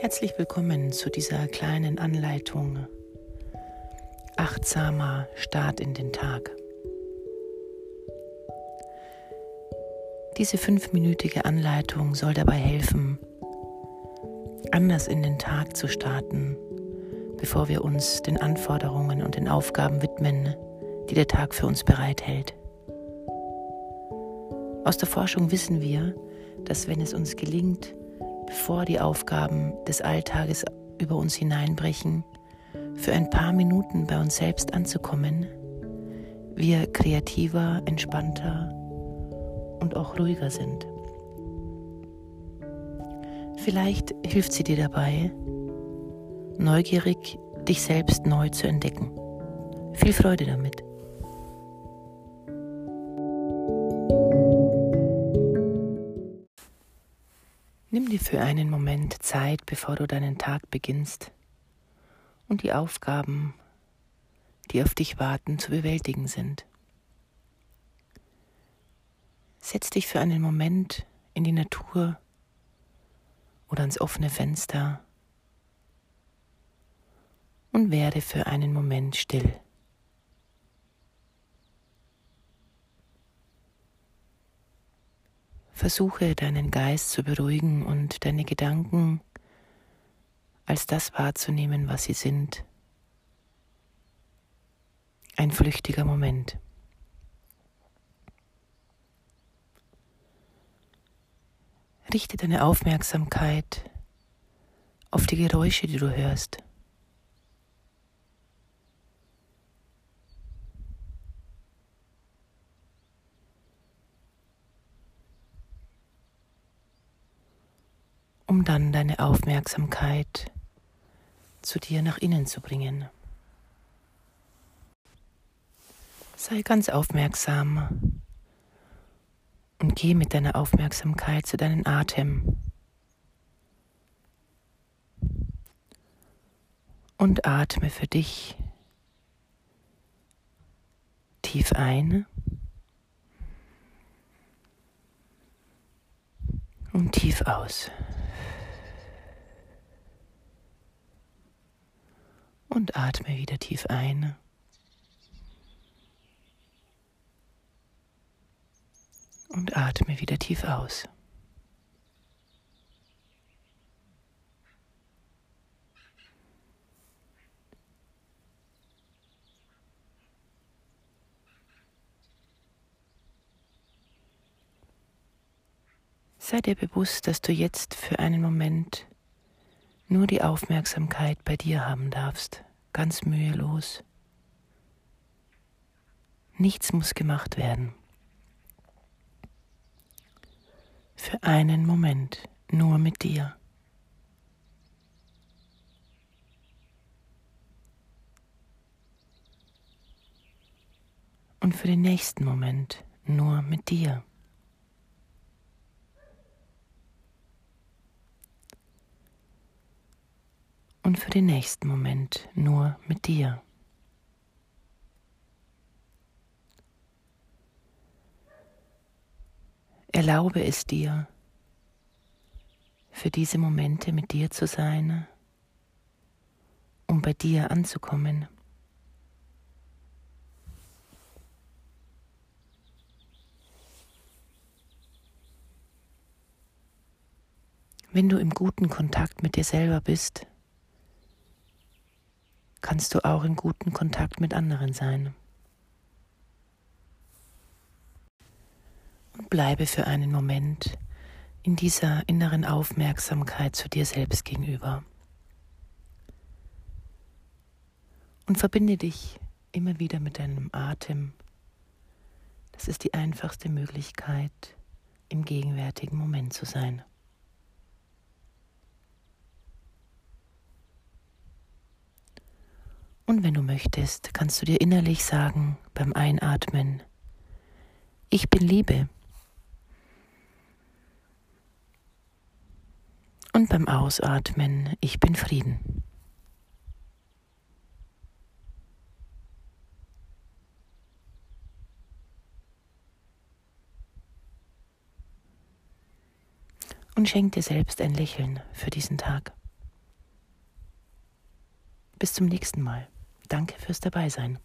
Herzlich willkommen zu dieser kleinen Anleitung Achtsamer Start in den Tag. Diese fünfminütige Anleitung soll dabei helfen, anders in den Tag zu starten, bevor wir uns den Anforderungen und den Aufgaben widmen, die der Tag für uns bereithält. Aus der Forschung wissen wir, dass wenn es uns gelingt, bevor die Aufgaben des Alltages über uns hineinbrechen, für ein paar Minuten bei uns selbst anzukommen, wir kreativer, entspannter und auch ruhiger sind. Vielleicht hilft sie dir dabei, neugierig dich selbst neu zu entdecken. Viel Freude damit. Nimm dir für einen Moment Zeit, bevor du deinen Tag beginnst und die Aufgaben, die auf dich warten, zu bewältigen sind. Setz dich für einen Moment in die Natur oder ans offene Fenster und werde für einen Moment still. Versuche deinen Geist zu beruhigen und deine Gedanken als das wahrzunehmen, was sie sind. Ein flüchtiger Moment. Richte deine Aufmerksamkeit auf die Geräusche, die du hörst. Um dann deine Aufmerksamkeit zu dir nach innen zu bringen. Sei ganz aufmerksam und geh mit deiner Aufmerksamkeit zu deinem Atem. Und atme für dich tief ein und tief aus. Und atme wieder tief ein. Und atme wieder tief aus. Sei dir bewusst, dass du jetzt für einen Moment nur die Aufmerksamkeit bei dir haben darfst, ganz mühelos. Nichts muss gemacht werden. Für einen Moment nur mit dir. Und für den nächsten Moment nur mit dir. Und für den nächsten Moment nur mit dir. Erlaube es dir, für diese Momente mit dir zu sein, um bei dir anzukommen. Wenn du im guten Kontakt mit dir selber bist, kannst du auch in guten Kontakt mit anderen sein. Und bleibe für einen Moment in dieser inneren Aufmerksamkeit zu dir selbst gegenüber. Und verbinde dich immer wieder mit deinem Atem. Das ist die einfachste Möglichkeit, im gegenwärtigen Moment zu sein. Und wenn du möchtest, kannst du dir innerlich sagen beim Einatmen, ich bin Liebe. Und beim Ausatmen, ich bin Frieden. Und schenk dir selbst ein Lächeln für diesen Tag. Bis zum nächsten Mal. Danke fürs Dabeisein.